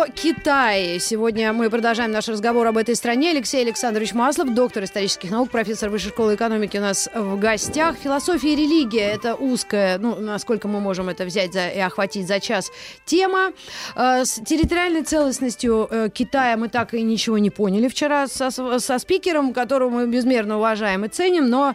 О Китае. Сегодня мы продолжаем наш разговор об этой стране. Алексей Александрович Маслов, доктор исторических наук, профессор Высшей школы экономики у нас в гостях. Философия и религия – это узкая, ну, насколько мы можем это взять за, и охватить за час, тема. Э, с территориальной целостностью э, Китая мы так и ничего не поняли вчера со, со спикером, которого мы безмерно уважаем и ценим, но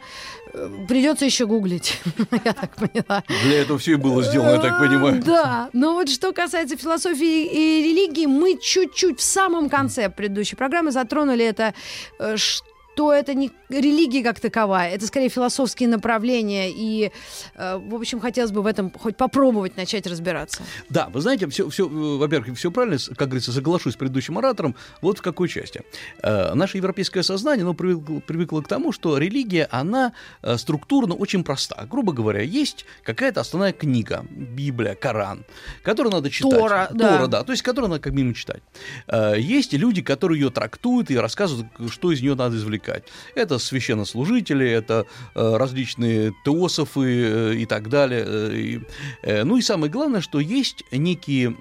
придется еще гуглить, я так поняла. Для этого все и было сделано, я так понимаю. Да, но вот что касается философии и религии, мы чуть-чуть в самом конце предыдущей программы затронули это, э, что это не религия как таковая, это скорее философские направления, и, э, в общем, хотелось бы в этом хоть попробовать начать разбираться. Да, вы знаете, все, все, во-первых, все правильно, как говорится, соглашусь с предыдущим оратором, вот в какой части. Э, наше европейское сознание, оно привыкло, привыкло к тому, что религия, она э, структурно очень проста. Грубо говоря, есть какая-то основная книга, Библия, Коран, которую надо читать. Тора, да. Тора, да, то есть которую надо как минимум читать. Э, есть люди, которые ее трактуют и рассказывают, что из нее надо извлекать. Это священнослужители, это э, различные теософы э, и так далее. Э, ну и самое главное, что есть некие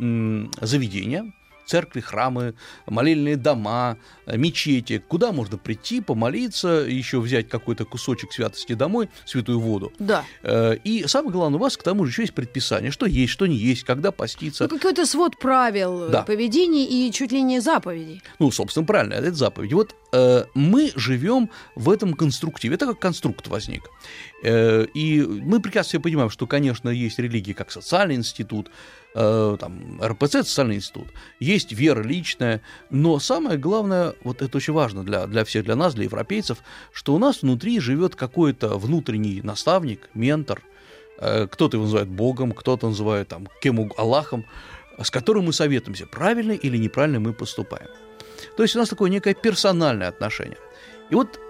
заведения, церкви, храмы, молельные дома, э, мечети, куда можно прийти, помолиться, еще взять какой-то кусочек святости домой, святую воду. Да. Э, И самое главное, у вас к тому же еще есть предписание, что есть, что не есть, когда поститься. Ну, какой-то свод правил Да. поведения и чуть ли не заповедей. Ну, собственно, правильно, это заповедь. Вот э, мы живем в этом конструктиве. Это как конструкт возник. Э, и мы прекрасно себе понимаем, что, конечно, есть религии как социальный институт, э, там, РПЦ социальный институт, есть вера личная, но самое главное, вот это очень важно для, для всех, для нас, для европейцев, что у нас внутри живет какой-то внутренний наставник, ментор, э, кто-то его называет Богом, кто-то называет там кем Аллахом, с которым мы советуемся, правильно или неправильно мы поступаем. То есть у нас такое некое персональное отношение. И вот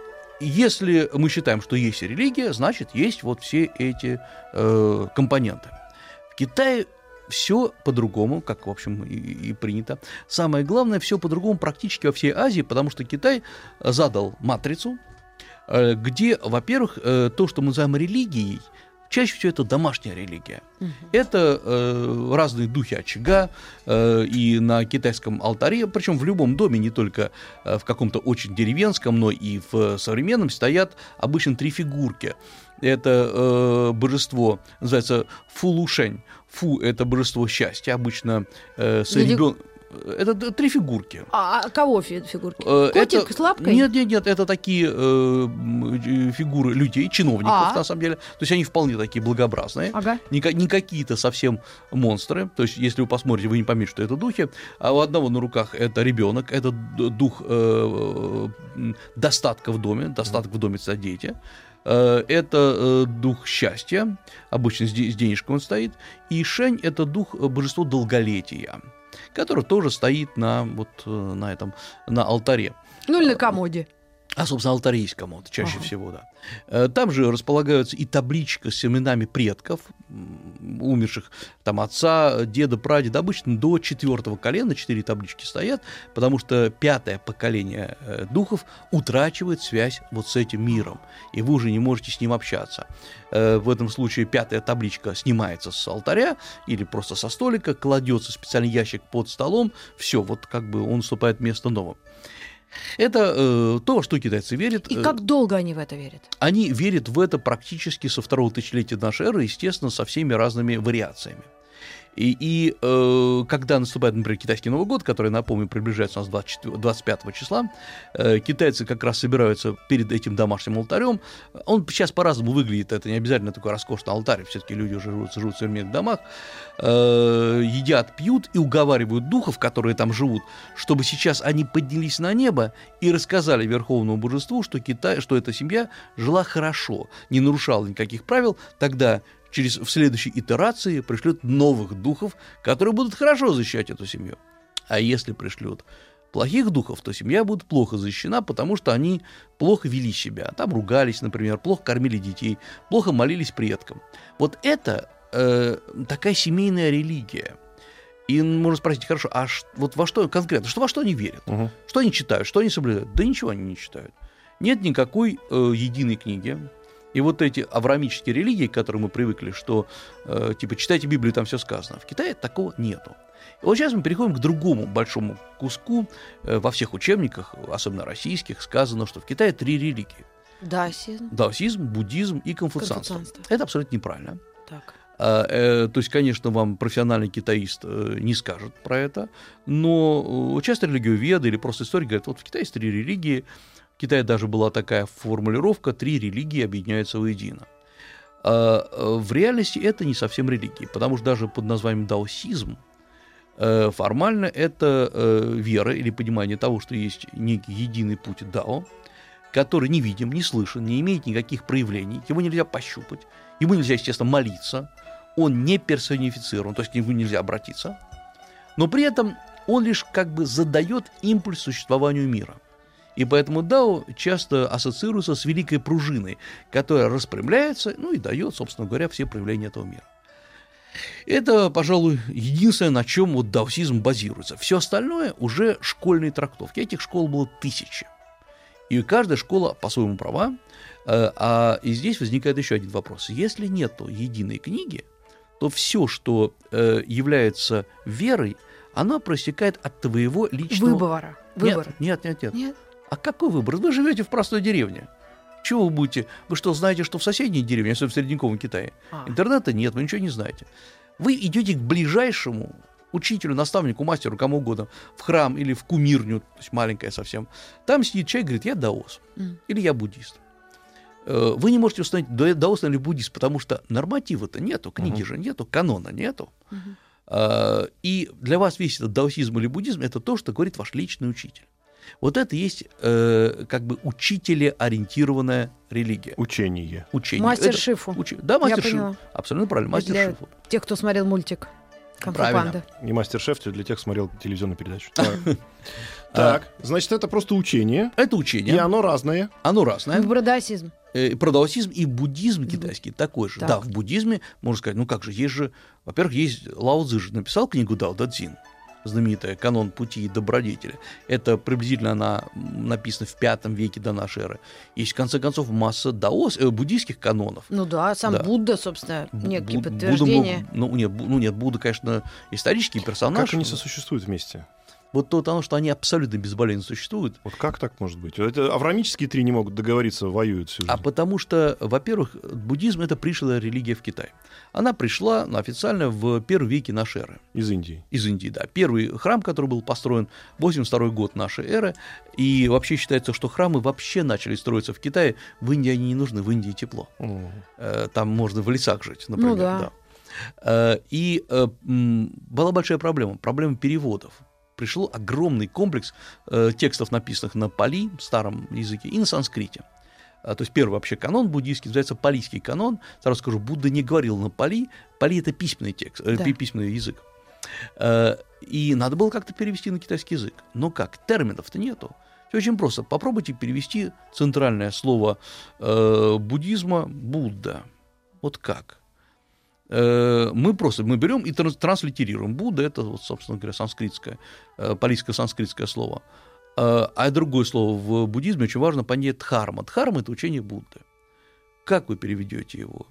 если мы считаем, что есть религия, значит, есть вот все эти э, компоненты. В Китае все по-другому, как, в общем, и, и принято. Самое главное, все по-другому практически во всей Азии, потому что Китай задал матрицу, э, где, во-первых, э, то, что мы называем религией, чаще всего это домашняя религия. Это э, разные духи очага э, и на китайском алтаре, причем в любом доме, не только э, в каком-то очень деревенском, но и в современном стоят обычно три фигурки. Это э, божество, называется Фулушень. Фу – это божество счастья, обычно э, с Или- ребен- Это д- три фигурки. А, а кого фи- фигурки? Э, Котик это- с лапкой? Нет, нет, нет, это такие э, э, фигуры людей, чиновников, А. на самом деле. То есть они вполне такие благообразные. Ага. Не, не какие-то совсем монстры. То есть, если вы посмотрите, вы не поймете, что это духи. А у одного на руках это ребенок, это дух э, м, достатка в доме, достаток в доме это дети. Э, Это э, дух счастья, обычно с де- с денежкой он стоит. И Шень – это дух э, божества долголетия, который тоже стоит на, вот, на этом, на алтаре. Ну или на комоде. А, собственно, алтарь есть кому-то, чаще Ага. всего, да. Э, Там же располагаются и табличка с именами предков, умерших, там, отца, деда, прадеда. Обычно до четвертого колена четыре таблички стоят, потому что пятое поколение э, духов утрачивает связь вот с этим миром, и вы уже не можете с ним общаться. Э, В этом случае пятая табличка снимается с алтаря или просто со столика, кладется в специальный ящик под столом, все, вот как бы он уступает место новым. Это э, то, во что китайцы верят. И Э, как долго они в это верят? Они верят в это практически со второго тысячелетия нашей эры, естественно, со всеми разными вариациями. И, и, э, когда наступает, например, китайский Новый год, который, напомню, приближается у нас 24 25 числа, э, китайцы как раз собираются перед этим домашним алтарем. Он сейчас по-разному выглядит, это не обязательно такой роскошный алтарь, все-таки люди уже живут, живут в современных домах, э, едят, пьют и уговаривают духов, которые там живут, чтобы сейчас они поднялись на небо и рассказали Верховному Божеству, что, Китай, что эта семья жила хорошо, не нарушала никаких правил, тогда через, в следующей итерации пришлют новых духов, которые будут хорошо защищать эту семью. А если пришлют плохих духов, то семья будет плохо защищена, потому что они плохо вели себя. Там ругались, например, плохо кормили детей, плохо молились предкам. Вот это э, такая семейная религия. И можно спросить, хорошо, а ш, вот во что конкретно, что во что они верят? Мгм. Что они читают, что они соблюдают? Да ничего они не читают. Нет никакой э, единой книги. И вот эти авраамические религии, к которым мы привыкли, что э, типа читайте Библию, там все сказано. В Китае такого нету. И вот сейчас мы переходим к другому большому куску. Э, во всех учебниках, особенно российских, сказано, что в Китае три религии. Даосизм. Даосизм, буддизм и конфуцианство. Конфуцианство. Это абсолютно неправильно. Так. А, э, То есть, конечно, вам профессиональный китаист э, не скажет про это, но часто религиоведы или просто историки говорят, вот в Китае есть три религии, в Китае даже была такая формулировка, три религии объединяются воедино. А, э, В реальности это не совсем религии, потому что даже под названием даосизм э, формально это э, вера или понимание того, что есть некий единый путь дао, который не видим, не слышен, не имеет никаких проявлений, его нельзя пощупать, ему нельзя, естественно, молиться, он не персонифицирован, то есть к нему нельзя обратиться, но при этом он лишь как бы задает импульс существованию мира. И поэтому Дао часто ассоциируется с великой пружиной, которая распрямляется, ну и дает, собственно говоря, все проявления этого мира. Это, пожалуй, единственное, на чем вот даосизм базируется. Все остальное уже школьные трактовки. Этих школ было тысячи. И каждая школа по-своему права. Э, А и здесь возникает еще один вопрос. Если нет единой книги, то все, что э, является верой, оно проистекает от твоего личного... Выбора. Выбор. Нет, нет, нет, нет. Нет? А какой выбор? Вы живете в простой деревне. Чего вы будете? Вы что, знаете, что в соседней деревне, особенно в средневековом Китае, А. интернета нет, вы ничего не знаете. Вы идете к ближайшему учителю, наставнику, мастеру, кому угодно, в храм или в кумирню, то есть маленькая совсем. Там сидит человек, говорит, я даос М. или я буддист. Э, Вы не можете установить, да- даос или буддист, потому что норматива-то нету, книги Мгм. же нету, канона нету. А, И для вас весь этот даосизм или буддизм это то, что говорит ваш личный учитель. Вот это есть э, как бы учителеориентированная религия. Учение. Учение. Мастер Это Шифу. учи- Да, мастер Шифу. поняла. Абсолютно правильно, мастер Для- Шифу. Тех, кто смотрел мультик. Конфу Правильно. панда. Не мастер-шеф, для тех, кто смотрел телевизионную передачу. Так, значит, это просто учение, Это и учение, оно разное. оно разное. Выбор даосизм. Э, и буддизм китайский такой же. Так. Да, в буддизме, можно сказать, ну как же, есть же, во-первых, есть Лао Цзы же написал книгу Дао Дадзин, знаменитая «Канон пути и добродетели». Это приблизительно она написана в пятом веке до нашей эры. Есть, в конце концов, масса даос, э, буддийских канонов. Ну да, сам Да. Будда, собственно, некие Бу- Будда подтверждения. мог- ну, нет, ну нет, Будда, конечно, исторический персонаж. Как они сосуществуют вместе? Вот то, потому что они абсолютно безболезненно существуют. Вот как так может быть? Это авраамические три не могут договориться, воюют всю жизнь. А потому что, во-первых, буддизм это пришлая религия в Китай. Она пришла ну, официально в первом веке нашей эры. Из Индии. Из Индии, да. Первый храм, который был построен 82 год нашей эры. И вообще считается, что храмы вообще начали строиться в Китае. В Индии они не нужны, в Индии тепло. Э, Там можно в лесах жить, например. Ну да. Э, И э, была большая проблема, проблема переводов. Пришел огромный комплекс текстов, написанных на пали, старом языке, и на санскрите. А, То есть первый вообще канон буддийский называется палийский канон. Сразу скажу, Будда не говорил на пали. Пали это письменный текст, э, Да. пи- письменный язык. Э, И надо было как-то перевести на китайский язык. Но как? Терминов-то нету. Все очень просто. Попробуйте перевести центральное слово э, буддизма Будда. Вот как? Э, мы просто мы берем и транс- транслитерируем. Будда это, вот, собственно говоря, санскритское, э, палийское санскритское слово. Э, а другое слово в буддизме очень важно понять дхарма. Дхарма это учение Будды. Как вы переведете его?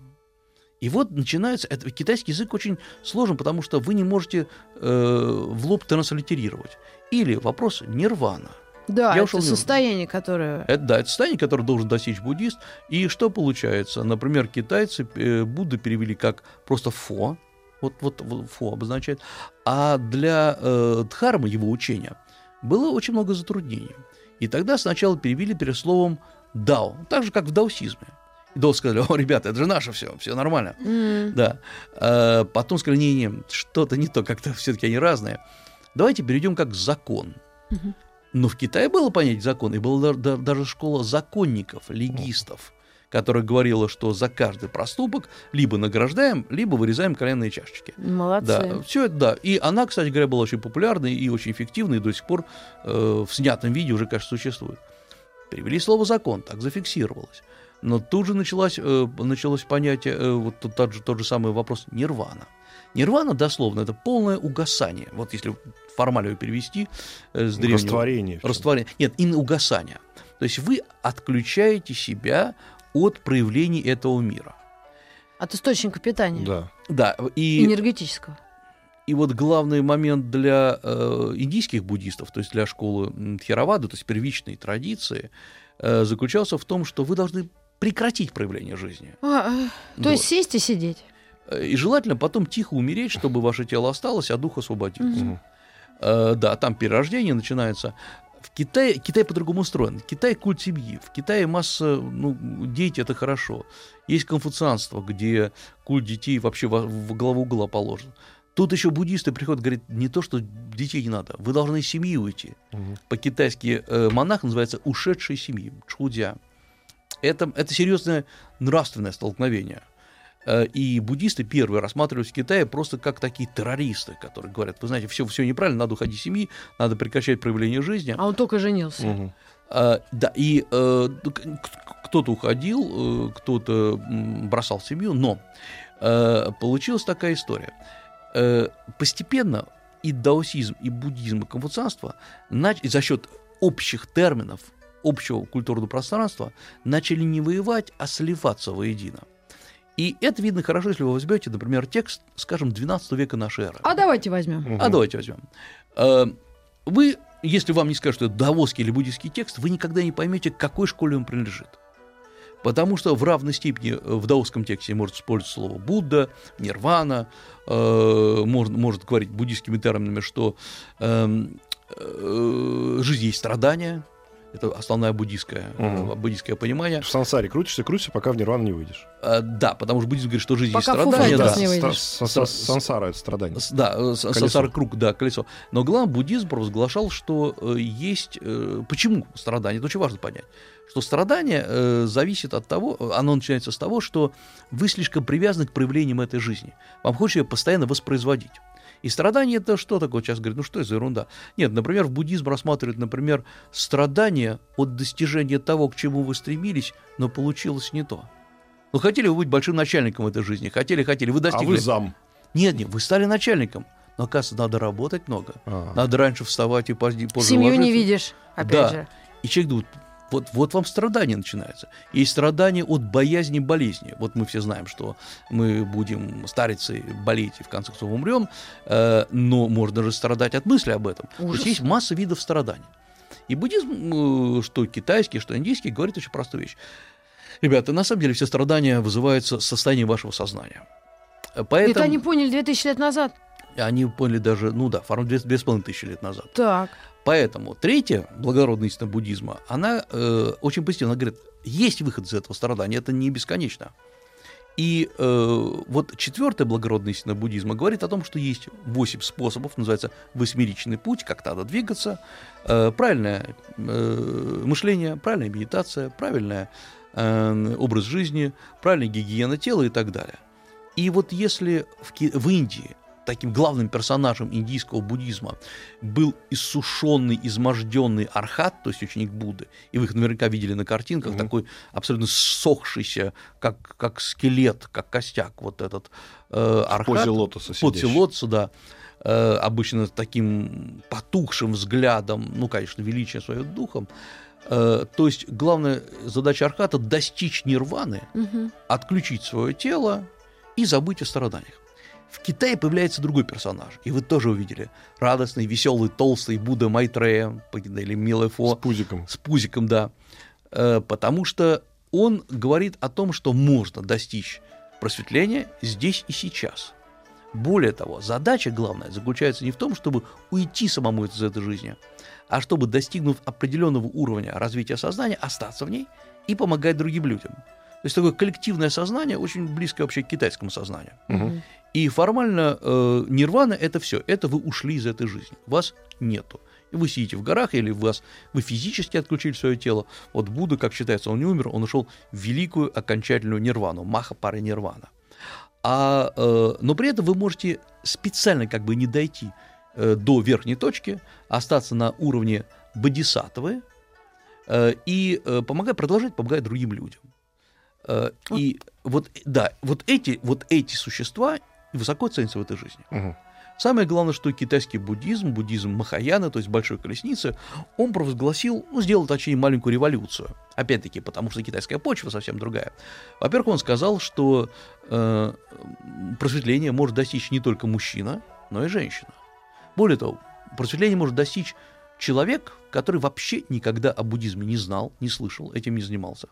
И вот начинается, это, китайский язык очень сложен, потому что вы не можете э, в лоб транслитерировать. Или вопрос нирвана. Да, Я это состояние, которое... Это, да, это состояние, которое должен достичь буддист. И что получается? Например, китайцы э, Будду перевели как просто фо, вот, вот, вот фо обозначает, а для э, дхармы, его учения, было очень много затруднений. И тогда сначала перевели перед словом дао, так же, как в даосизме. И дао сказали, о, ребята, это же наше все, все нормально. М, Да. А потом сказали, не-не, что-то не то, как-то все-таки они разные. Давайте перейдем как закон. Мгм. Но в Китае было понятие закон, и была да- да- даже школа законников, легистов, которая говорила, что за каждый проступок либо награждаем, либо вырезаем коленные чашечки. Молодцы. Да, все это, да. И она, кстати говоря, была очень популярной и очень эффективной, и до сих пор э, в снятом виде уже, кажется, существует. Перевели слово закон, так зафиксировалось. Но тут же началось, э, началось понятие, э, вот тот, тот, же, тот же самый вопрос нирвана. Нирвана, дословно, это полное угасание. Вот если формально его перевести э, с древнего... Растворение. Растворение. Нет, именно угасание. То есть вы отключаете себя от проявлений этого мира. От источника питания. Да. Да, и, Энергетического. и вот главный момент для э, индийских буддистов, то есть для школы Тхеравады, то есть первичной традиции, э, заключался в том, что вы должны прекратить проявление жизни. А, э, то Вот. есть сесть и сидеть. Э, И желательно потом тихо умереть, чтобы ваше тело осталось, а дух освободился. Мгм. Э, да, там перерождение начинается. В Китае, Китай по-другому устроен. Китай культ семьи. В Китае масса, ну, дети это хорошо. Есть конфуцианство, где культ детей вообще во, в главу угла положен. Тут еще буддисты приходят, говорят, не то, что детей не надо, вы должны из семьи уйти. Мгм. По-китайски э, монах называется ушедший семьи, чхудя. Это, это серьезное нравственное столкновение. Э, И буддисты первые рассматривались в Китае просто как такие террористы, которые говорят, вы знаете, все, все неправильно, надо уходить из семьи, надо прекращать проявление жизни. А он только женился. Мгм. А, да, и э, кто-то уходил, э, кто-то бросал семью, но э, получилась такая история. Э, постепенно и даосизм, и буддизм, и конфуцианство нач- за счет общих терминов, общего культурного пространства начали не воевать, а сливаться воедино. И это видно хорошо, если вы возьмете, например, текст, скажем, 12 века нашей эры. А давайте возьмем. Мгм. А давайте возьмем. Э, Вы, если вам не скажут, что это даосский или буддийский текст, вы никогда не поймете, к какой школе он принадлежит. Потому что в равной степени э, в даосском тексте может использоваться слово Будда, Нирвана, э, может, может говорить буддийскими терминами, что эм, э, жизнь есть страдание, это основное буддийское, э, Мгм. буддийское понимание. В сансаре крутишься, крутишься, пока в нирвану не выйдешь. Э, да, потому что буддизм говорит, что жизнь Пока есть страдание. Да. Не выйдешь. Сансара — это страдание. С- Да, э, сансара круг, да, колесо. Но главное, буддизм провозглашал, что э, есть... э, почему страдание? Это очень важно понять. Что страдание э, зависит от того, э, оно начинается с того, что вы слишком привязаны к проявлениям этой жизни. Вам хочется ее постоянно воспроизводить. И страдание это что такое? Сейчас говорят, ну что это за ерунда? Нет, например, в буддизм рассматривают, например, страдание от достижения того, к чему вы стремились, но получилось не то. Ну, хотели вы быть большим начальником этой жизни, хотели, хотели, вы А достигли. вы зам. Нет, нет, вы стали начальником. Но, оказывается, надо работать много. А. Надо раньше вставать и позже, Семью не ложиться. видишь, опять Да. же. И человек думает, вот, вот вам страдание начинается. Есть страдание от боязни болезни. Вот мы все знаем, что мы будем стариться, и болеть и в конце концов умрем, э, но можно даже страдать от мысли об этом. То Ужас. есть есть масса видов страданий. И буддизм, э, что китайский, что индийский, говорит очень простую вещь. Ребята, на самом деле все страдания вызываются состоянием вашего сознания. Поэтому... Это они поняли 2000 лет назад. Они поняли даже, ну да, форму две, две с половиной тысячи лет назад. Так. Поэтому третья благородная истина буддизма, она э, очень. Она говорит, есть выход из этого страдания, это не бесконечно. И э, вот четвертая благородная истина буддизма говорит о том, что есть восемь способов, называется восьмеричный путь, как надо двигаться, э, правильное э, мышление, правильная медитация, правильный э, образ жизни, правильная гигиена тела и так далее. И вот если в, в Индии таким главным персонажем индийского буддизма был иссушенный, изможденный архат, то есть ученик Будды, и вы их наверняка видели на картинках, Мгм. такой абсолютно ссохшийся, как, как скелет, как костяк вот этот э, В архат. позе лотоса В позе лотоса, да. Э, обычно с таким потухшим взглядом, ну, конечно, величие своим духом. Э, то есть главная задача архата – достичь нирваны, Мгм. отключить свое тело и забыть о страданиях. В Китае появляется другой персонаж, и вы тоже увидели. Радостный, веселый, толстый Будда Майтрея, или С Милефо, пузиком. с пузиком, да. Э, Потому что он говорит о том, что можно достичь просветления здесь и сейчас. Более того, задача главная заключается не в том, чтобы уйти самому из этой жизни, а чтобы, достигнув определенного уровня развития сознания, остаться в ней и помогать другим людям. То есть такое коллективное сознание, очень близкое вообще к китайскому сознанию. Мгм. И формально э, нирвана это все, это вы ушли из этой жизни, вас нету. Вы сидите в горах, или вас, вы физически отключили свое тело. Вот Будда, как считается, он не умер, он ушел в великую окончательную нирвану, маха пары нирвана. А, э, но при этом вы можете специально как бы не дойти э, до верхней точки, остаться на уровне бодисаттвы э, и э, помогать, продолжать помогать другим людям. Э, и вот, да, вот эти, вот эти существа высоко ценятся в этой жизни. Мгм. Самое главное, что китайский буддизм, буддизм Махаяна, то есть большой колесницы, он провозгласил, ну, сделал, точнее, маленькую революцию. Опять-таки, потому что китайская почва совсем другая. Во-первых, он сказал, что э, просветление может достичь не только мужчина, но и женщина. Более того, просветление может достичь человек, который вообще никогда о буддизме не знал, не слышал, этим не занимался.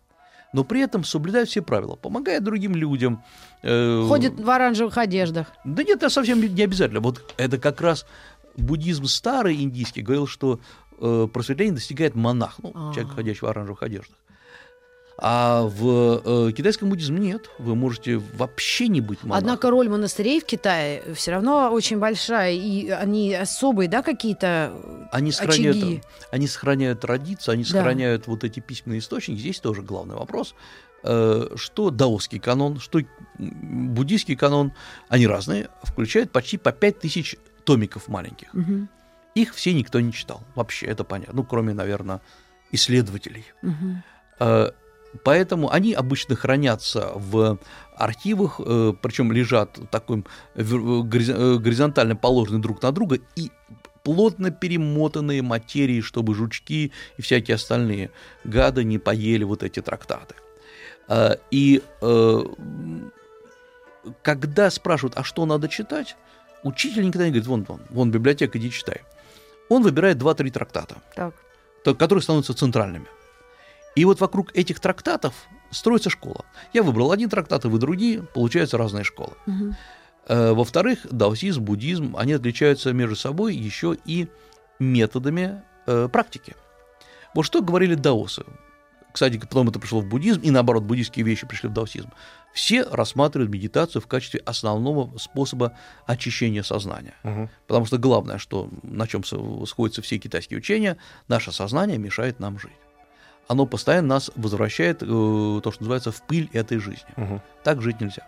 Но при этом соблюдает все правила, помогает другим людям. э, Ходит в оранжевых одеждах. да нет, это совсем не обязательно. Вот это как раз буддизм старый индийский говорил, что э, просветление достигает монах, ну, А. человек, ходящий в оранжевых одеждах. А в э, китайском буддизме нет. Вы можете вообще не быть монахом. Однако роль монастырей в Китае все равно очень большая, и они особые, да, какие-то они сохраняют, очаги. они сохраняют традицию, они Да. сохраняют вот эти письменные источники. Здесь тоже главный вопрос, э, что даосский канон, что буддийский канон, они разные, включают почти по 5000 томиков маленьких. Мгм, Их все никто не читал. Вообще, это понятно. Ну, кроме, наверное, исследователей. мгм. Э, Поэтому они обычно хранятся в архивах, причем лежат вер- гориз- э, горизонтально положены друг на друга и плотно перемотанные материи, чтобы жучки и всякие остальные гады не поели вот эти трактаты. Э, И э, когда спрашивают, а что надо читать, учитель никогда не говорит, вон, вон, вон библиотека, иди читай. Он выбирает 2-3 трактата Так. то- которые становятся центральными. И вот вокруг этих трактатов строится школа. Я выбрал один трактат, и вы другие, получаются разные школы. Э, Во-вторых, даосизм, буддизм, они отличаются между собой еще и методами э, практики. Вот что говорили даосы. Кстати, потом это пришло в буддизм, и наоборот, буддийские вещи пришли в даосизм. Все рассматривают медитацию в качестве основного способа очищения сознания. Мгм. Потому что главное, что, на чем сходятся все китайские учения, наше сознание мешает нам жить. Оно постоянно нас возвращает, э, то, что называется, в пыль этой жизни. Мгм. Так жить нельзя.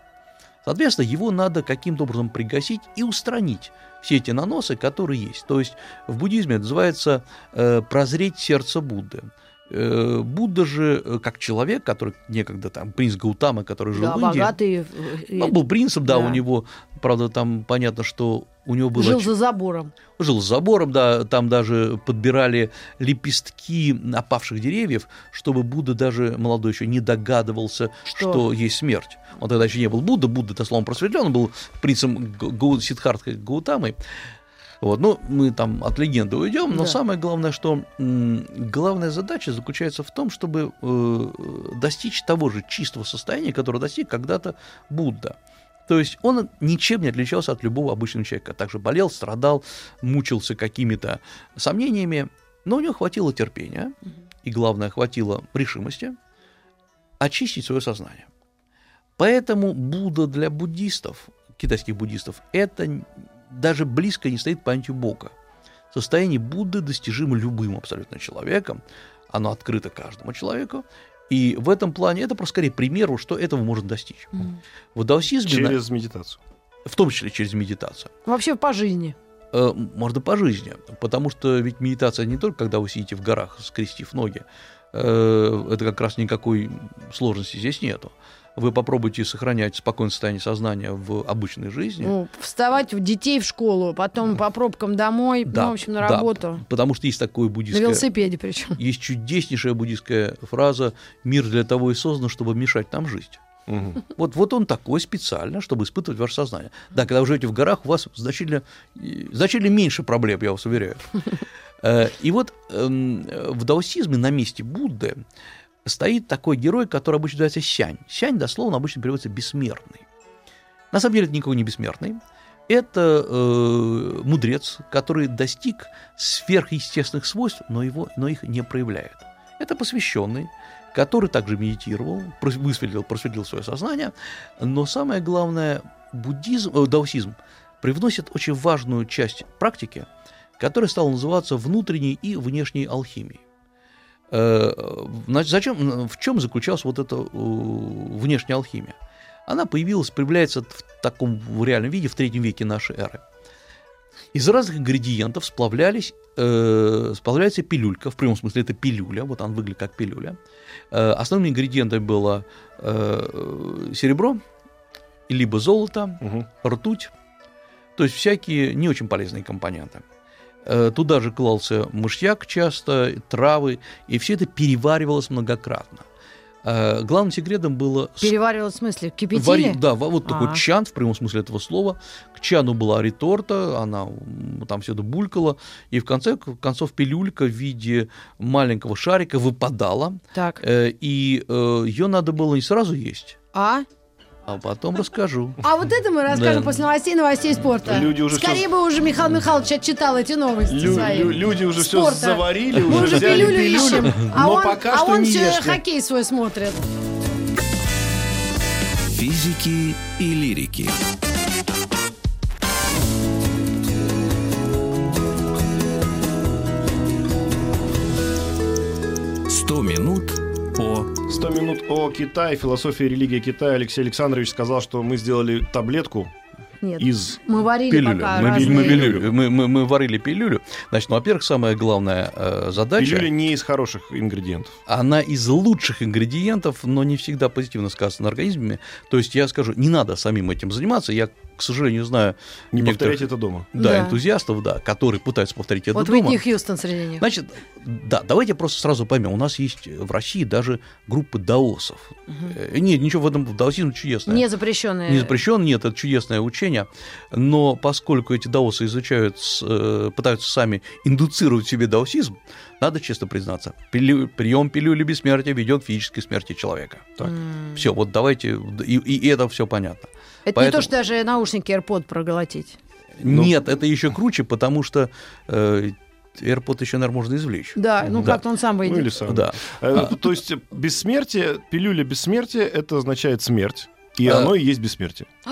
Соответственно, его надо каким-то образом пригасить и устранить все эти наносы, которые есть. То есть в буддизме это называется э, прозреть сердце Будды. Э, Будда же, э, как человек, который некогда там принц Гаутама, который жил Да, в Индии, богатый. э, он был принцем, да, Да. у него, правда, там понятно, что у него было Жил за забором. жил с забором, да, там даже подбирали лепестки опавших деревьев, чтобы Будда даже молодой еще не догадывался, Что? что, есть смерть. Он тогда еще не был Будда, Будда, это словом просветлен, он был принцем Гау- Сиддхартой Гаутамой. Вот, ну, мы там от легенды уйдем, но Да. самое главное, что главная задача заключается в том, чтобы э, достичь того же чистого состояния, которое достиг когда-то Будда. То есть он ничем не отличался от любого обычного человека. Также болел, страдал, мучился какими-то сомнениями, но у него хватило терпения, и главное, хватило решимости очистить свое сознание. Поэтому Будда для буддистов, китайских буддистов, это даже близко не стоит понятию Бога. Состояние Будды достижимо любым абсолютно человеком, оно открыто каждому человеку, и в этом плане это просто скорее пример, что этого можно достичь. Мгм. В даосизме, Через медитацию. в том числе через медитацию, Вообще по жизни. Э, можно по жизни, потому что ведь медитация не только когда вы сидите в горах, скрестив ноги, Э, это как раз никакой сложности здесь нету. Вы попробуйте сохранять спокойное состояние сознания в обычной жизни. Ну, вставать в детей в школу, потом по пробкам домой, Да, ну, в общем, на да, работу. Потому что есть такое На буддийское... велосипеде причем. Есть чудеснейшая буддийская фраза «Мир для того и создан, чтобы мешать нам жить». Мгм. Вот, вот он такой специально, чтобы испытывать ваше сознание. Да, когда вы живете в горах, у вас значительно, значительно меньше проблем, я вас уверяю. Э, И вот эм, в даосизме на месте Будды стоит такой герой, который обычно называется Сянь. Сянь дословно обычно переводится «бессмертный». На самом деле это никакой не бессмертный. Это э, мудрец, который достиг сверхъестественных свойств, но, его, но их не проявляет. Это посвященный, который также медитировал, высветлил, просветлил свое сознание, но самое главное, буддизм, э, даосизм привносит очень важную часть практики, которая стала называться внутренней и внешней алхимией. Э, значит, зачем, в чем заключалась вот эта внешняя алхимия? Она появилась, появляется в таком в реальном виде в третьем веке нашей эры. Из разных ингредиентов сплавлялись, э, сплавляется пилюлька, в прямом смысле это пилюля, вот она выглядит как пилюля. Э, основными ингредиентами было э, серебро, либо золото, Мгм. ртуть, то есть всякие не очень полезные компоненты. Э, Туда же клался мышьяк часто, травы, и все это переваривалось многократно. Э, Главным секретом было Переваривал в смысле? Кипятили? вари- да, во- вот такой А. чан, в прямом смысле этого слова. К чану была реторта, она там все это булькала, и в конце концов пилюлька в виде маленького шарика выпадала, Так. э, и ее надо было не сразу есть, А? А потом расскажу. А вот это мы расскажем Да. после новостей, новостей спорта. Люди уже Скорее всё- бы уже Михаил Михайлович отчитал эти новости Лю- свои. лю- люди уже все Спорта. заварили, Мы уже уже взяли пилюлю пилюлю, ищем, а но он, пока а что он не все ешьте. хоккей свой смотрит. Физики и лирики. Сто минут по 100 минут о Китае, философия и религия Китая. Алексей Александрович сказал, что мы сделали таблетку Нет. из... Мы варили Пилюлю. пока Мы, разные... мы пилюлю. Мы, мы- мы варили пилюлю. Значит, ну, во-первых, самая главная э, задача, Пилюля не из хороших ингредиентов. она из лучших ингредиентов, но не всегда позитивно сказана на организме. То есть я скажу, не надо самим этим заниматься. Я, к сожалению, знаю Не некоторых, повторяйте это дома. да, Да. энтузиастов, да, которые пытаются повторить это Вот дома. Уитни Хьюстон среди них. Значит, да, давайте просто сразу поймем. У нас есть в России даже группы даосов. Э, Нет, ничего в этом в даосизм чудесное. Не запрещенные. Не запрещен, нет, это чудесное учение. Но поскольку эти даосы изучают, э, пытаются сами индуцировать в себе даосизм, надо честно признаться, пилю- прием пилюли бессмертия ведет к физической смерти человека. Так. Все, вот давайте, и, и это все понятно. Это не Поэтому- то, что даже наушники AirPod проглотить. Ну- Нет, это еще круче, потому что э, AirPod еще, наверное, можно извлечь. Да, ну Да. как-то он сам Ну выйдет. или сам. Да. Э, То есть бессмертие, пилюля бессмертия, это означает смерть. И А. оно и есть бессмертие.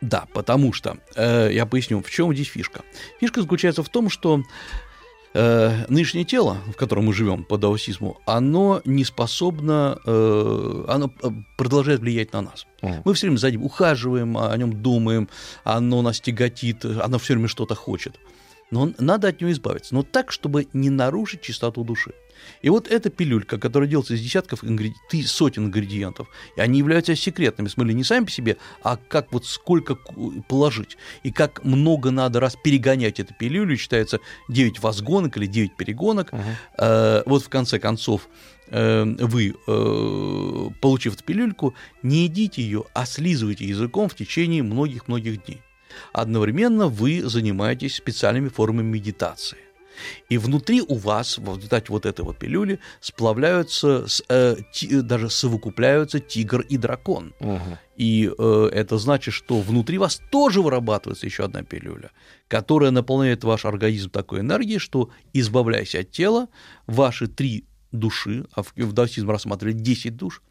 Да, потому что, э, я поясню, в чем здесь фишка. Фишка заключается в том, что э, нынешнее тело, в котором мы живем по даосизму, оно не способно, э, оно э, продолжает влиять на нас. Мгм. Мы все время за ним ухаживаем, о нем думаем, оно нас тяготит, оно все время что-то хочет. Но надо от него избавиться, но так, чтобы не нарушить чистоту души. И вот эта пилюлька, которая делается из десятков ингреди- сотен ингредиентов, и они являются секретными, в смысле не сами по себе, а как вот сколько ку- положить, и как много надо раз перегонять эту пилюлю, считается 9 возгонок или 9 перегонок, Э, вот в конце концов э, вы, э, получив эту пилюльку, не едите ее, а слизывайте языком в течение многих-многих дней. Одновременно вы занимаетесь специальными формами медитации. И внутри у вас, в результате вот этой вот пилюли, сплавляются, с- э, ти- даже совокупляются тигр и дракон. Мгм. И э, это значит, что внутри вас тоже вырабатывается еще одна пилюля, которая наполняет ваш организм такой энергией, что, избавляясь от тела, ваши три души, а в, даосизме рассматривали 10 душ,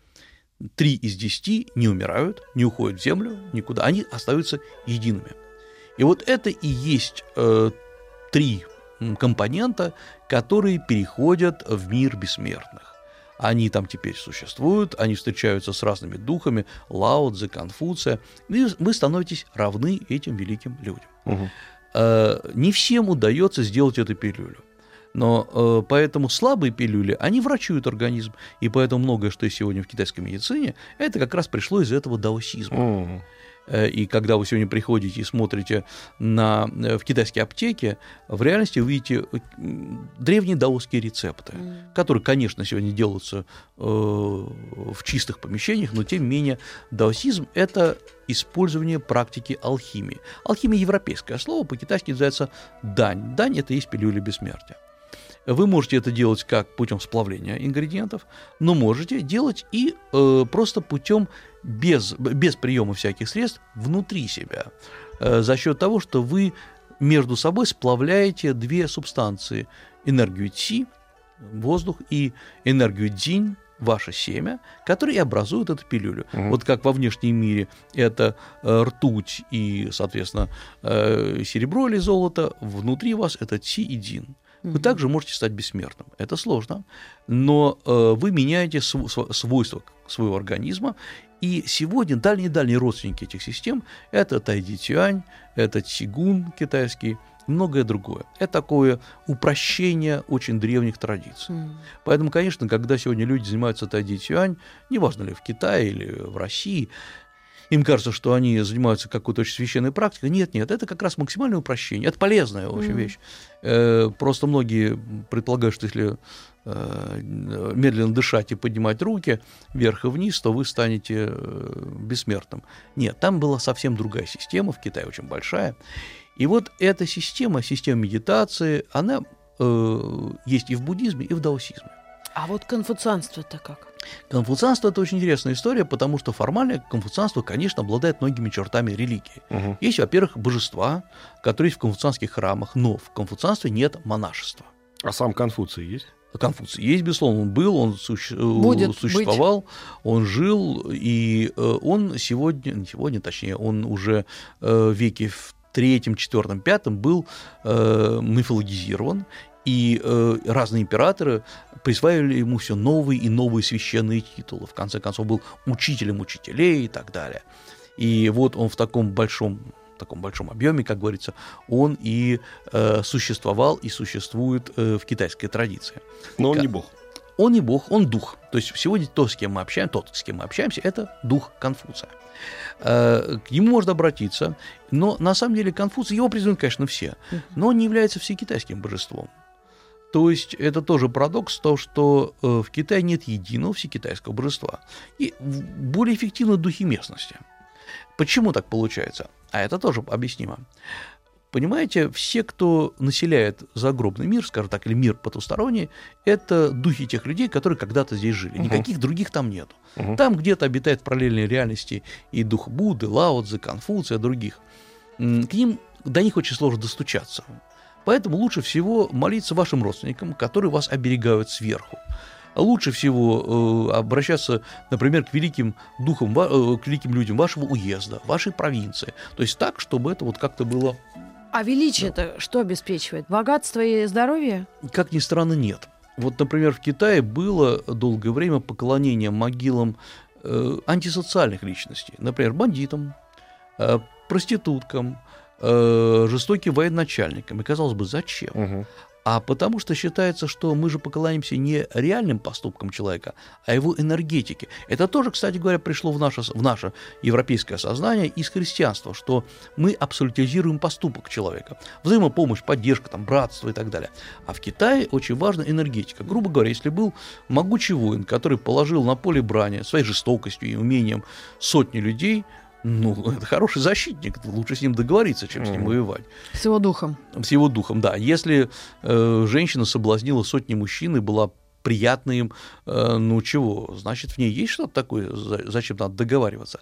три из десяти не умирают, не уходят в землю никуда, они остаются едиными. И вот это и есть э, три компонента, которые переходят в мир бессмертных. Они там теперь существуют, они встречаются с разными духами, Лао, Цзэ, Конфуция, и вы становитесь равны этим великим людям. Э, Не всем удается сделать эту пилюлю. Но э, поэтому слабые пилюли, они врачуют организм. И поэтому многое, что есть сегодня в китайской медицине, это как раз пришло из этого даосизма. Мгм. Э, И когда вы сегодня приходите и смотрите на, э, в китайские аптеки, в реальности вы видите э, древние даосские рецепты, которые, конечно, сегодня делаются в чистых помещениях, но тем не менее даосизм – это использование практики алхимии. Алхимия – европейское слово, по-китайски называется дань. Дань – это есть пилюля бессмертия. Вы можете это делать как путем сплавления ингредиентов, но можете делать и э, просто путем без, без приема всяких средств внутри себя, э, за счет того, что вы между собой сплавляете две субстанции – энергию ци, воздух, и энергию дзинь, ваше семя, которое и образует эту пилюлю. Угу. Вот как во внешнем мире это э, ртуть и, соответственно, э, серебро или золото, внутри вас это ти и дин. Вы также можете стать бессмертным. Это сложно, но э, вы меняете св- свойства своего организма. И сегодня дальние-дальние родственники этих систем – это тайди-тюань, это тигун китайский, многое другое. Это такое упрощение очень древних традиций. Mm. Поэтому, конечно, когда сегодня люди занимаются тайди-тюань, неважно ли в Китае или в России, им кажется, что они занимаются какой-то очень священной практикой. Нет, нет, это как раз максимальное упрощение. Это полезная очень mm. вещь. Э, просто многие предполагают, что если э, медленно дышать и поднимать руки вверх и вниз, то вы станете э, бессмертным. Нет, там была совсем другая система, в Китае очень большая. И вот эта система, система медитации, она э, есть и в буддизме, и в даосизме. А вот конфуцианство-то как? Конфуцианство – это очень интересная история, потому что формально конфуцианство, конечно, обладает многими чертами религии. Угу. Есть, во-первых, божества, которые есть в конфуцианских храмах, но в конфуцианстве нет монашества. А сам Конфуций есть? Конфуций есть, безусловно, он был, он суще... Будет существовал, быть. он жил, и э, он сегодня, не сегодня, точнее, он уже в веке в третьем, четвертом, пятом был э, мифологизирован, и э, разные императоры присваивали ему все новые и новые священные титулы. В конце концов, был учителем учителей и так далее. И вот он в таком большом таком большом объеме, как говорится, он и э, существовал и существует э, в китайской традиции. Но он не бог. Он не бог, он дух. То есть сегодня то, с кем мы общаемся, тот, с кем мы общаемся, это дух Конфуция. Э, к нему можно обратиться, но на самом деле Конфуций, его признают, конечно, все, но он не является всекитайским божеством. То есть это тоже парадокс, то, что э, в Китае нет единого всекитайского божества. И более эффективны духи местности. Почему так получается? А это тоже объяснимо. Понимаете, все, кто населяет загробный мир, скажем так, или мир потусторонний, это духи тех людей, которые когда-то здесь жили. Никаких других там нету. Угу. Там где-то обитает в параллельной реальности и дух Будды, Лао Цзы, Конфуция, других. К ним, до них очень сложно достучаться. Поэтому лучше всего молиться вашим родственникам, которые вас оберегают сверху. Лучше всего э, обращаться, например, к великим духам, э, к великим людям вашего уезда, вашей провинции. То есть так, чтобы это вот как-то было... А величие-то да. что обеспечивает? Богатство и здоровье? Как ни странно, нет. Вот, например, в Китае было долгое время поклонение могилам э, антисоциальных личностей, например, бандитам, э, проституткам, э, жестоким военачальникам. И казалось бы, зачем? Угу. А потому что считается, что мы же поклоняемся не реальным поступкам человека, а его энергетике. Это тоже, кстати говоря, пришло в наше, в наше европейское сознание из христианства, что мы абсолютизируем поступок человека. Взаимопомощь, поддержка, там, братство и так далее. А в Китае очень важна энергетика. Грубо говоря, если был могучий воин, который положил на поле брани своей жестокостью и умением сотни людей – ну, это хороший защитник, лучше с ним договориться, чем с ним воевать. С его духом. С его духом, да. Если э, женщина соблазнила сотни мужчин и была приятна им, э, ну чего, значит, в ней есть что-то такое, зачем надо договариваться.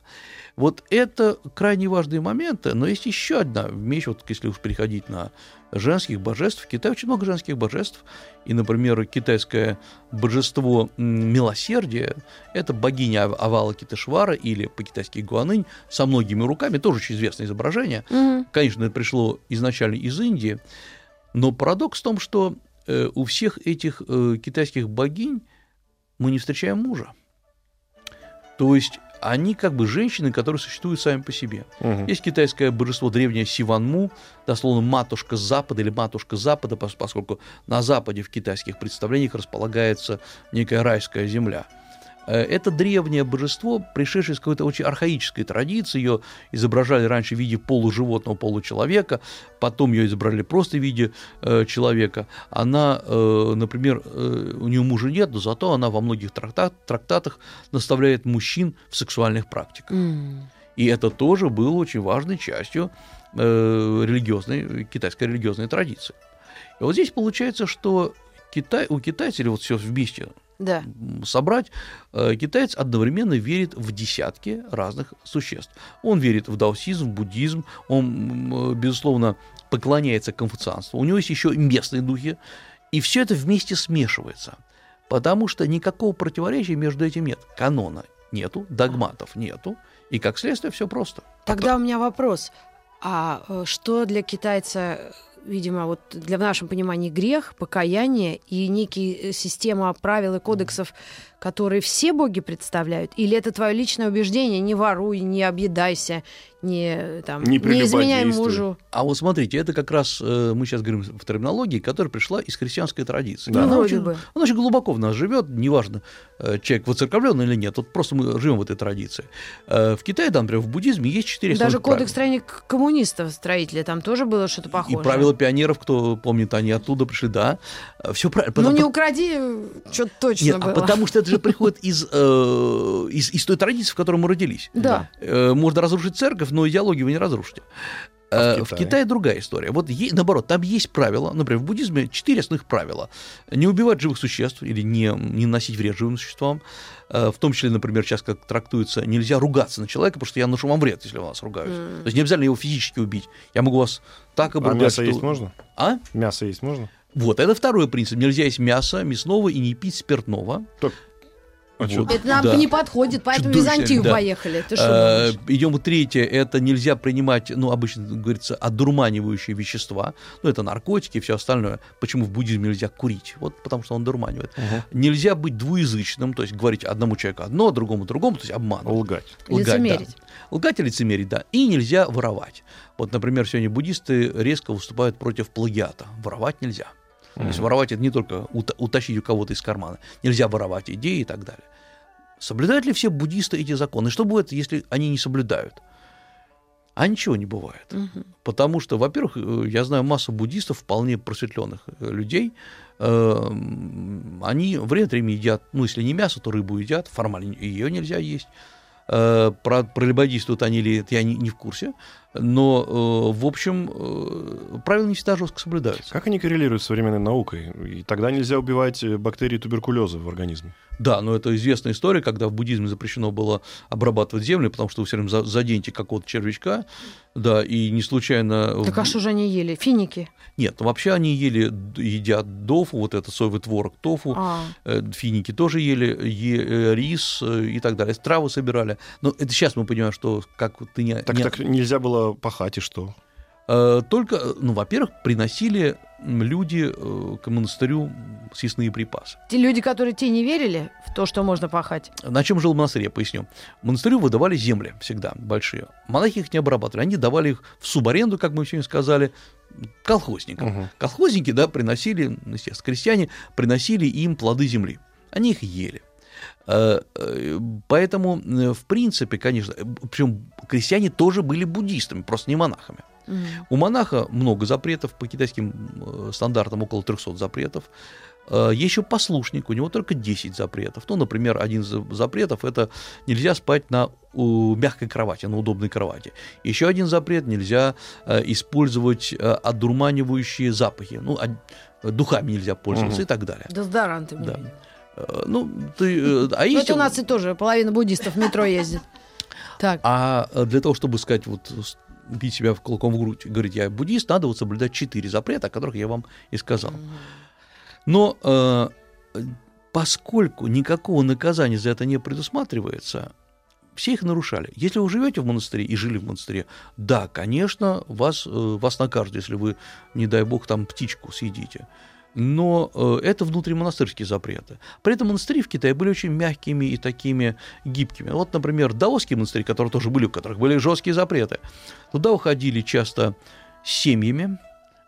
Вот это крайне важные моменты, но есть еще одна вещь, вот если уж переходить на женских божеств. В Китае очень много женских божеств. И, например, китайское божество милосердия – это богиня Авала Киташвара или по-китайски Гуанынь со многими руками, тоже очень известное изображение. Mm-hmm. Конечно, это пришло изначально из Индии, но парадокс в том, что у всех этих э, китайских богинь мы не встречаем мужа. То есть они как бы женщины, которые существуют сами по себе. Угу. Есть китайское божество древнее Сиванму, дословно матушка Запада или матушка Запада, поскольку на Западе в китайских представлениях располагается некая райская земля. Э, это древнее божество, пришедшее из какой-то очень архаической традиции. Ее изображали раньше в виде полуживотного, получеловека, потом ее изображали просто в виде э, человека. Она, э, например, э, у нее мужа нет, но зато она во многих трактат, трактатах наставляет мужчин в сексуальных практиках. Mm. И это тоже было очень важной частью э, религиозной, китайской религиозной традиции. И вот здесь получается, что Китай, у китайцев вот все вместе да. собрать, э, китаец одновременно верит в десятки разных существ. Он верит в даосизм, в буддизм, он, э, безусловно, поклоняется конфуцианству. У него есть еще местные духи, и все это вместе смешивается. Потому что никакого противоречия между этим нет. Канона нету, догматов нету, и как следствие все просто. Тогда у меня вопрос. А э, что для китайца, видимо, вот для в нашем понимании грех, покаяние и некие система правил и кодексов, которые все боги представляют? Или это твое личное убеждение? Не воруй, не объедайся, не, там, Не не изменяй мужу. А вот смотрите, это как раз э, мы сейчас говорим в терминологии, которая пришла из христианской традиции. Ну, Она вроде очень, бы. она очень глубоко в нас живет, неважно, э, человек воцерковлен или нет, вот просто мы живем в этой традиции. Э, В Китае, да, например, в буддизме есть четыре Даже кодекс строения коммунистов, строителя, там тоже было что-то И похожее. правила пионеров, кто помнит, они оттуда пришли, да. Все правильно. Ну, Потому- не укради, что-то точно Нет, было. а потому что это же приходит из, э, из, из той традиции, в которой мы родились. Да. Э, Можно разрушить церковь, но идеологию вы не разрушите. А в Э, в, Китае? Китае? другая история. Вот е- наоборот, там есть правила. Например, в буддизме четыре основных правила: не убивать живых существ или не, не наносить вред живым существам. Э, В том числе, например, сейчас как трактуется, нельзя ругаться на человека, потому что я наношу вам вред, если я вас ругаюсь. М. То есть не обязательно его физически убить. Я могу вас так А обругать, мясо что- есть можно? А? Мясо есть можно? Вот, это второй принцип. Нельзя есть мясо мясного и не пить спиртного. А Вот. Это нам Да. не подходит, поэтому в Чудовищно, Византию да. поехали. Ты Э, думаешь? Идем третье, это нельзя принимать, ну, обычно говорится, одурманивающие вещества, ну, это наркотики и все остальное. Почему в буддизме нельзя курить? Вот потому что он дурманивает. Мгм. Нельзя быть двуязычным, то есть говорить одному человеку одно, другому другому, то есть обманывать. Лгать. Лгать, да. Лицемерить. Лгать и лицемерить, да. И нельзя воровать. Вот, например, сегодня буддисты резко выступают против плагиата. Воровать нельзя. То есть воровать это не только ута- утащить у кого-то из кармана. Нельзя воровать идеи и так далее. Соблюдают ли все буддисты эти законы? Что будет, если они не соблюдают? А ничего не бывает. Мгм. Потому что, во-первых, э, я знаю массу буддистов, вполне просветленных э, людей. э, м, Они время от времени едят, ну, если не мясо, то рыбу едят, формально ее нельзя есть. Э, Про прелюбодействуют они или это я не, не в курсе. Но, э, в общем, э, правила не всегда жестко соблюдаются. Как они коррелируют с современной наукой? И тогда нельзя убивать э, бактерии туберкулеза в организме. Да, но это известная история, когда в буддизме запрещено было обрабатывать землю, потому что вы все время за- заденете какого-то червячка, да, и не случайно... Так а что же они ели? Финики? Нет, вообще они ели, едят дофу, вот это соевый творог тофу, А, финики тоже ели, е- рис и так далее, травы собирали. Но это сейчас мы понимаем, что как вот ты не... Так, не- так нельзя было пахать, и что? Э, Только, ну, во-первых, приносили люди э, к монастырю съестные припасы. те люди, которые те не верили в то, что можно пахать. На чем жил монастырь, я поясню. Монастырю выдавали земли всегда большие. Монахи их не обрабатывали, они давали их в субаренду, как мы сегодня сказали, колхозникам. Мгм. Колхозники, да, приносили, ну, естественно, крестьяне приносили им плоды земли. Они их ели. Э, э, Поэтому, э, в принципе, конечно, причем крестьяне тоже были буддистами, просто не монахами. У монаха много запретов, по китайским стандартам около 300 запретов. Еще послушник, у него только 10 запретов. Ну, например, один из запретов – это нельзя спать на мягкой кровати, на удобной кровати. Еще один запрет – нельзя использовать одурманивающие запахи. Ну, духами нельзя пользоваться Мгм. и так далее. Дезодоранты. Да. Э, Ну, ты, э, а есть... это у нас и тоже половина буддистов в метро ездит. Так, А э, для того, чтобы сказать, вот бить себя в кулаком в грудь, говорить, я буддист, надо вот соблюдать четыре запрета, о которых я вам и сказал. Но э, поскольку никакого наказания за это не предусматривается, все их нарушали. Если вы живете в монастыре и жили в монастыре, да, конечно, вас, вас накажут, если вы, не дай бог, там птичку съедите. Но э, это внутримонастырские запреты. При этом монастыри в Китае были очень мягкими и такими гибкими. Вот, например, даосские монастыри, которые тоже были, у которых были жесткие запреты. Туда уходили часто с семьями,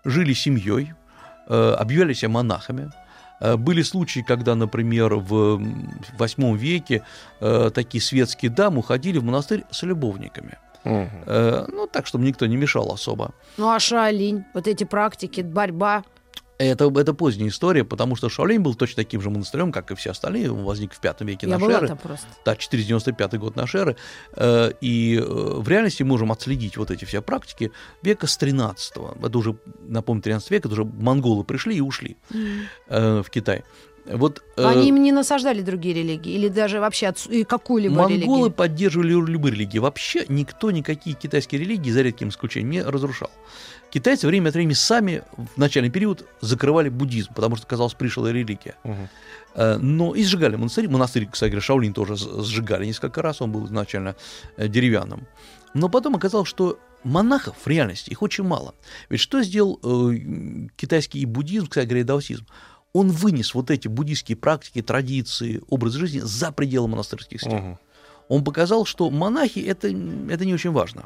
жили семьей, э, объявляли себя монахами. Э, Были случаи, когда, например, в восьмом веке такие светские дамы уходили в монастырь с любовниками. Э, Ну, так, чтобы никто не мешал особо. ну а шаолинь, вот эти практики, борьба. Это, это поздняя история, потому что Шаолинь был точно таким же монастырем, как и все остальные. Он возник в пятом веке нашей эры. просто. Да, 495 год нашей эры. Э, И э, в реальности можем отследить вот эти все практики века с 13 Это уже, напомню, 13 век, это уже монголы пришли и ушли э, в Китай. Вот, э, Они им не насаждали другие религии или даже вообще и какую-либо Монголы религию? поддерживали любые религии. Вообще никто никакие китайские религии, за редким исключением, не разрушал. Китайцы время от времени сами в начальный период закрывали буддизм, потому что казалось пришлая религия. Э, Но и сжигали монастырь. Монастырь, кстати говоря, Шаолинь тоже сжигали несколько раз, он был изначально э, деревянным. Но потом оказалось, что монахов в реальности их очень мало. Ведь что сделал э, китайский и буддизм, кстати говоря, и даосизм? Он вынес вот эти буддийские практики, традиции, образ жизни за пределы монастырских стен. Мгм. Он показал, что монахи это, это не очень важно.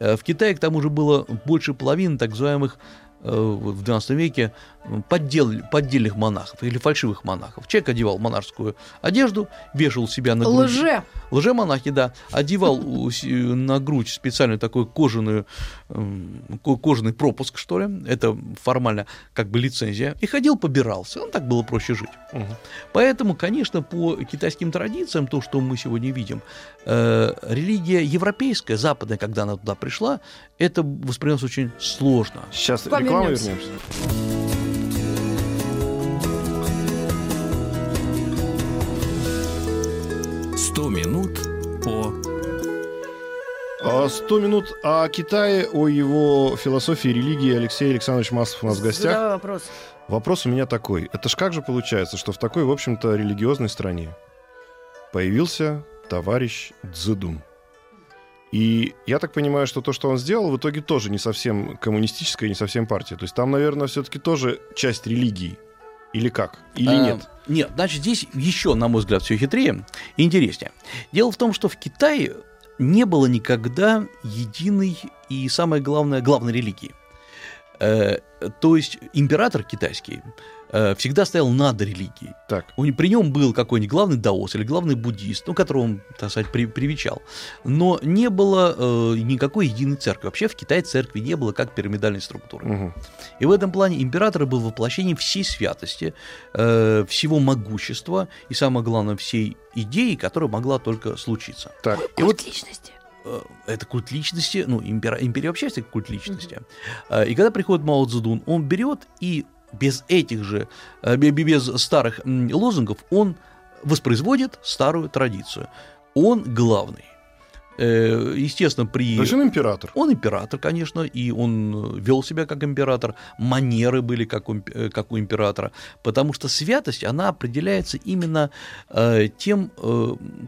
Э, В Китае, к тому же, было больше половины так называемых в XII веке м, поддел, поддельных монахов или фальшивых монахов. Человек одевал монашескую одежду, вешал себя на грудь. Лже. Лжемонахи, да, одевал си- на грудь специальную такую кожаную, м, ко- кожаный пропуск, что ли, это формально как бы лицензия, и ходил, побирался, ну, так было проще жить. Поэтому, конечно, по китайским традициям, то, что мы сегодня видим, э, религия европейская, западная, когда она туда пришла, это воспринималось очень сложно. Сейчас вам реклама вернемся. вернемся. 100 минут по... А, 100 минут о Китае, о его философии и религии. Алексей Александрович Маслов у нас в гостях. Задавай вопрос. Вопрос у меня такой. Это ж как же получается, что в такой, в общем-то, религиозной стране появился товарищ Цзэдун? И я так понимаю, что то, что он сделал, в итоге тоже не совсем коммунистическая, не совсем партия. То есть там, наверное, все-таки тоже часть религии. Или как? Или А, нет? Нет, значит, здесь еще, на мой взгляд, все хитрее и интереснее. Дело в том, что в Китае не было никогда единой и, самое главное, главной религии. Э, то есть император китайский э, всегда стоял над религией. Так. У не- При нем был какой-нибудь главный даос или главный буддист, ну, которого он, так сказать, при- привечал. Но не было э, никакой единой церкви. Вообще в Китае церкви не было как пирамидальной структуры. Мгм. И в этом плане император был воплощением всей святости, э, всего могущества и, самое главное, всей идеи, которая могла только случиться. Так. И вот личности. э, это культ личности, ну, импера- империя вообще это культ личности. Э, И когда приходит Мао Цзэдун, он берет и без этих же, э, бе- бе- без старых лозунгов, он воспроизводит старую традицию. Он главный. Э, Естественно, при... То есть он император. Он император, конечно, и он э, вел себя как император, манеры были как у, как у императора, потому что святость, она определяется именно тем,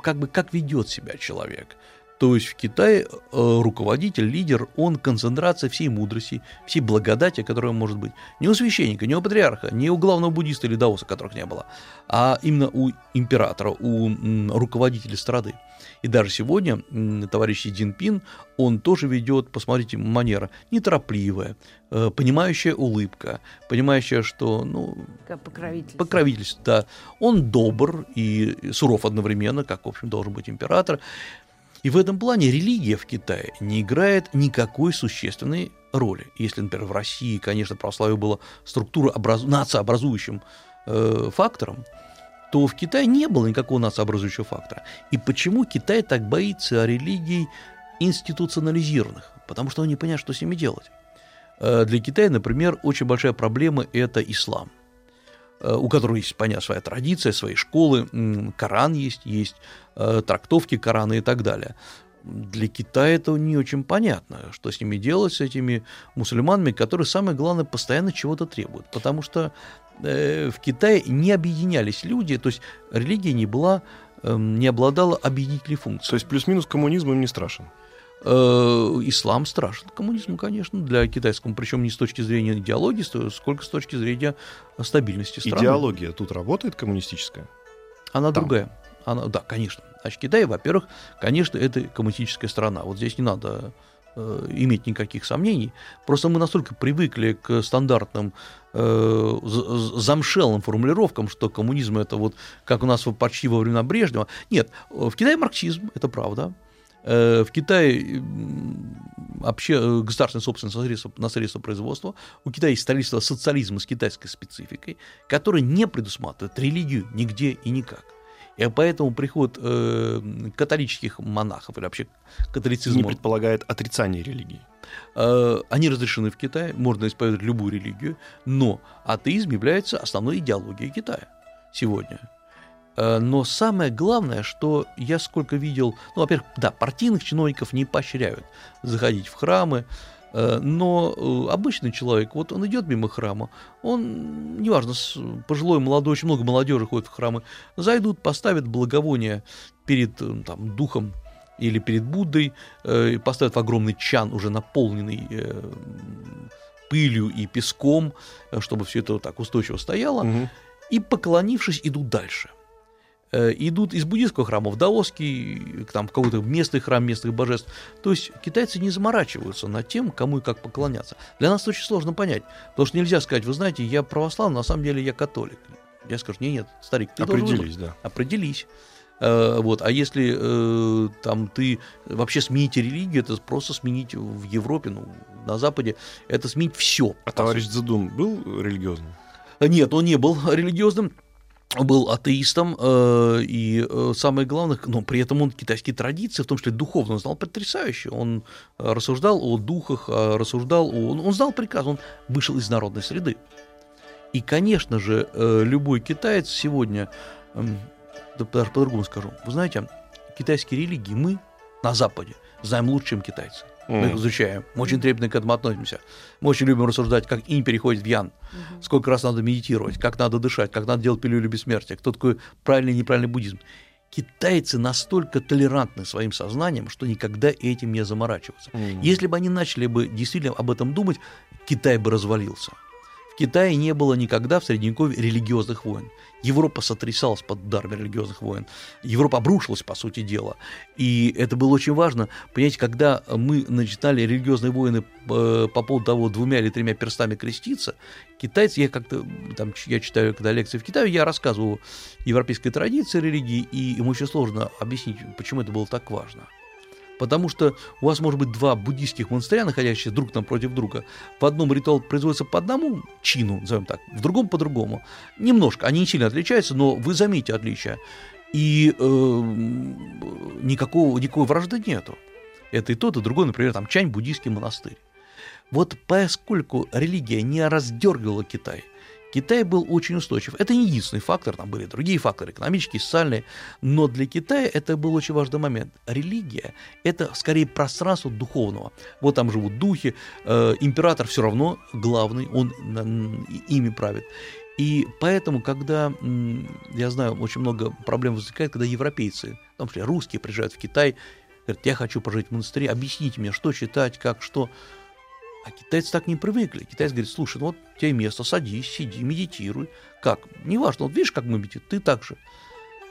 как бы, как ведет себя человек. То есть в Китае э, руководитель, лидер, он концентрация всей мудрости, всей благодати, которая может быть. Не у священника, не у патриарха, не у главного буддиста или даоса, которых не было, а именно у императора, у руководителя страны. И даже сегодня товарищ Си Цзиньпин, он тоже ведет, посмотрите, манера неторопливая, э, понимающая улыбка, понимающая, что, ну, Как покровитель. покровительство, да. Он добр и суров одновременно, как, в общем, должен быть император. И в этом плане религия в Китае не играет никакой существенной роли. Если, например, в России, конечно, православие было структура нациообразующим э, фактором, то в Китае не было никакого нациообразующего фактора. И почему Китай так боится религий институционализированных? Потому что он не понимает, что с ними делать. Э, Для Китая, например, очень большая проблема – это ислам у которого есть, понятно, своя традиция, свои школы, Коран есть, есть э, трактовки Корана и так далее. Для Китая это не очень понятно, что с ними делать, с этими мусульманами, которые, самое главное, постоянно чего-то требуют. Потому что э, в Китае не объединялись люди, то есть религия не была, э, не обладала объединительной функцией. То есть плюс-минус коммунизм им не страшен. Э, ислам страшен коммунизму, конечно, для китайского, причем не с точки зрения идеологии, сколько с точки зрения стабильности страны. Идеология тут работает коммунистическая? Она Там. другая. Она, да, конечно. Значит, Китай, во-первых, конечно, это коммунистическая страна. Вот здесь не надо э, иметь никаких сомнений. Просто мы настолько привыкли к стандартным э, замшелым формулировкам, что коммунизм это вот как у нас почти во времена Брежнева. Нет, э, в Китае марксизм, это правда. Э, В Китае вообще э, государственная собственность на средства, на средства производства. У Китая есть строительство социализма с китайской спецификой, которое не предусматривает религию нигде и никак. И поэтому приход э, католических монахов или вообще католицизма, Не предполагает отрицание религии. э, они разрешены в Китае, можно исповедовать любую религию, но атеизм является основной идеологией Китая. сегодня. Э, но самое главное, что я сколько видел, ну, во-первых, да, партийных чиновников не поощряют заходить в храмы, э, но э, обычный человек, вот он идет мимо храма, он, неважно, пожилой, молодой, очень много молодежи ходит в храмы, зайдут, поставят благовоние перед там, духом или перед Буддой, поставят в огромный чан, уже наполненный пылью и песком, чтобы все это вот так устойчиво стояло, угу. и, поклонившись, идут дальше – идут из буддийского храма в даосский, там, в какой-то местный храм местных божеств. То есть китайцы не заморачиваются над тем, кому и как поклоняться. Для нас это очень сложно понять, потому что нельзя сказать, вы знаете, я православный, на самом деле я католик. Я скажу, нет, нет, старик, ты Определись, да. Определись. Э, вот. А если э, там ты вообще смените религию, это просто сменить в Европе, ну, на Западе, это сменить все. А товарищ Задун был религиозным? Нет, он не был религиозным был атеистом, э, и э, самое главное, но при этом он китайские традиции, в том числе духовно, он знал потрясающе. Он э, рассуждал о духах, рассуждал о... Он знал прекрасно, он вышел из народной среды. И, конечно же, любой китаец сегодня, э, даже по-другому скажу, вы знаете, китайские религии мы на Западе знаем лучше, чем китайцы. Мы их изучаем. Мы очень трепетно к этому относимся. Мы очень любим рассуждать, как инь переходит в ян, сколько раз надо медитировать, как надо дышать, как надо делать пилюлю бессмертия, кто такой правильный и неправильный буддизм. Китайцы настолько толерантны своим сознанием, что никогда этим не заморачиваются. Mm. Если бы они начали бы действительно об этом думать, Китай бы развалился. Китае не было никогда в Средневековье религиозных войн. Европа сотрясалась под ударами религиозных войн. Европа обрушилась, по сути дела. И это было очень важно. Понимаете, когда мы начинали религиозные войны э, по поводу того, двумя или тремя перстами креститься, китайцы, я как-то, там, я читаю, когда лекции в Китае, я рассказываю европейской традиции религии, и им очень сложно объяснить, почему это было так важно потому что у вас может быть два буддийских монастыря, находящиеся друг напротив друга. В одном ритуал производится по одному чину, назовем так, в другом по другому. Немножко, они не сильно отличаются, но вы заметите отличия. И э, никакого, никакой вражды нету. Это и тот, и другой, например, там Чань буддийский монастырь. Вот поскольку религия не раздергивала Китай, Китай был очень устойчив. Это не единственный фактор, там были другие факторы, экономические, социальные, но для Китая это был очень важный момент. Религия – это скорее пространство духовного. Вот там живут духи, э, император все равно главный, он ими правит. И поэтому, когда, я знаю, очень много проблем возникает, когда европейцы, в том числе русские, приезжают в Китай, говорят, я хочу прожить в монастыре, объясните мне, что читать, как, что. А китайцы так не привыкли. Китайцы говорят, слушай, ну вот у тебя место, садись, сиди, медитируй. Как? Неважно, вот видишь, как мы медитируем, ты так же.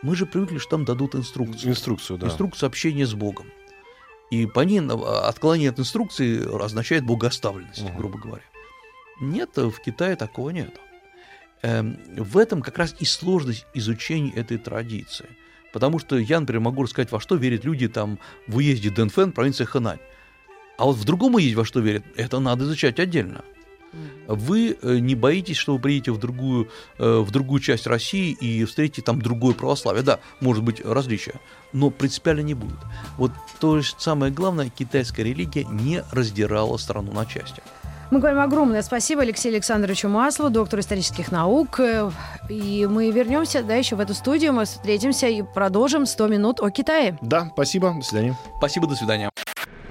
Мы же привыкли, что там дадут инструкцию. Инструкцию, да. Инструкцию общения с Богом. И по ней отклонение от инструкции означает богоставленность, угу. грубо говоря. Нет, в Китае такого нет. Эм, в этом как раз и сложность изучения этой традиции. Потому что я, например, могу рассказать, во что верят люди там в уезде Дэнфэн, провинция Хэнань. А вот в другом есть во что верят, это надо изучать отдельно. Вы э, не боитесь, что вы приедете в другую, э, в другую часть России и встретите там другое православие. Да, может быть различия, но принципиально не будет. Вот то же самое главное, китайская религия не раздирала страну на части. Мы говорим огромное спасибо Алексею Александровичу Маслу, доктору исторических наук. И мы вернемся, да, еще в эту студию. Мы встретимся и продолжим 100 минут о Китае. Да, спасибо. До свидания. Спасибо, до свидания.